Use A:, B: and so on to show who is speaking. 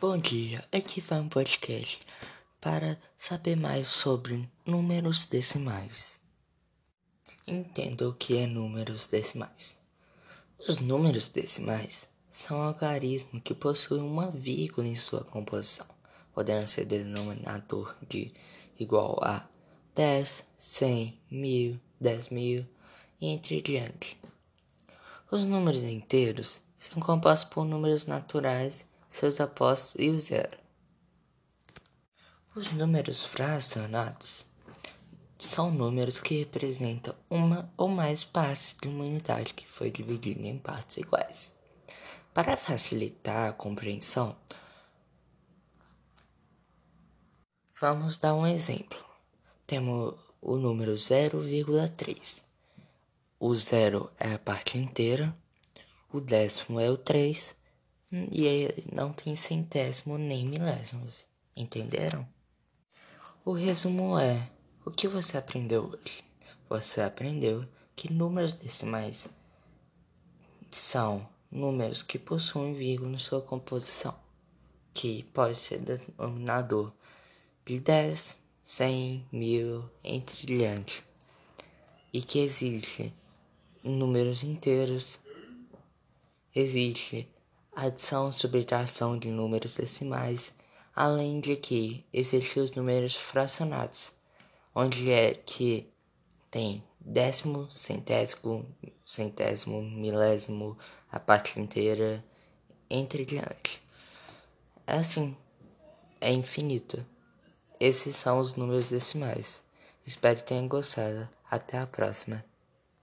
A: Bom dia, aqui vai um podcast para saber mais sobre números decimais. Entenda o que é números decimais. Os números decimais são algarismos que possuem uma vírgula em sua composição, podendo ser denominador de igual a 10, 100, mil, 10 mil e entre diante. Os números inteiros são compostos por números naturais seus apostos e o zero. Os números fracionados são números que representam uma ou mais partes de uma unidade que foi dividida em partes iguais. Para facilitar a compreensão, vamos dar um exemplo. Temos o número 0,3. O zero é a parte inteira, o décimo é o 3 e não tem centésimo nem milésimos. Entenderam? O resumo é: o que você aprendeu hoje? Você aprendeu que números decimais são números que possuem vírgula em sua composição, que pode ser denominador de 10, 100, mil, entre diante, e que existe números inteiros, existe adição, subtração de números decimais, além de que existem os números fracionados, onde é que tem décimo, centésimo, centésimo, milésimo, a parte inteira, entre diante. É assim, é infinito. Esses são os números decimais. Espero que tenham gostado. Até a próxima.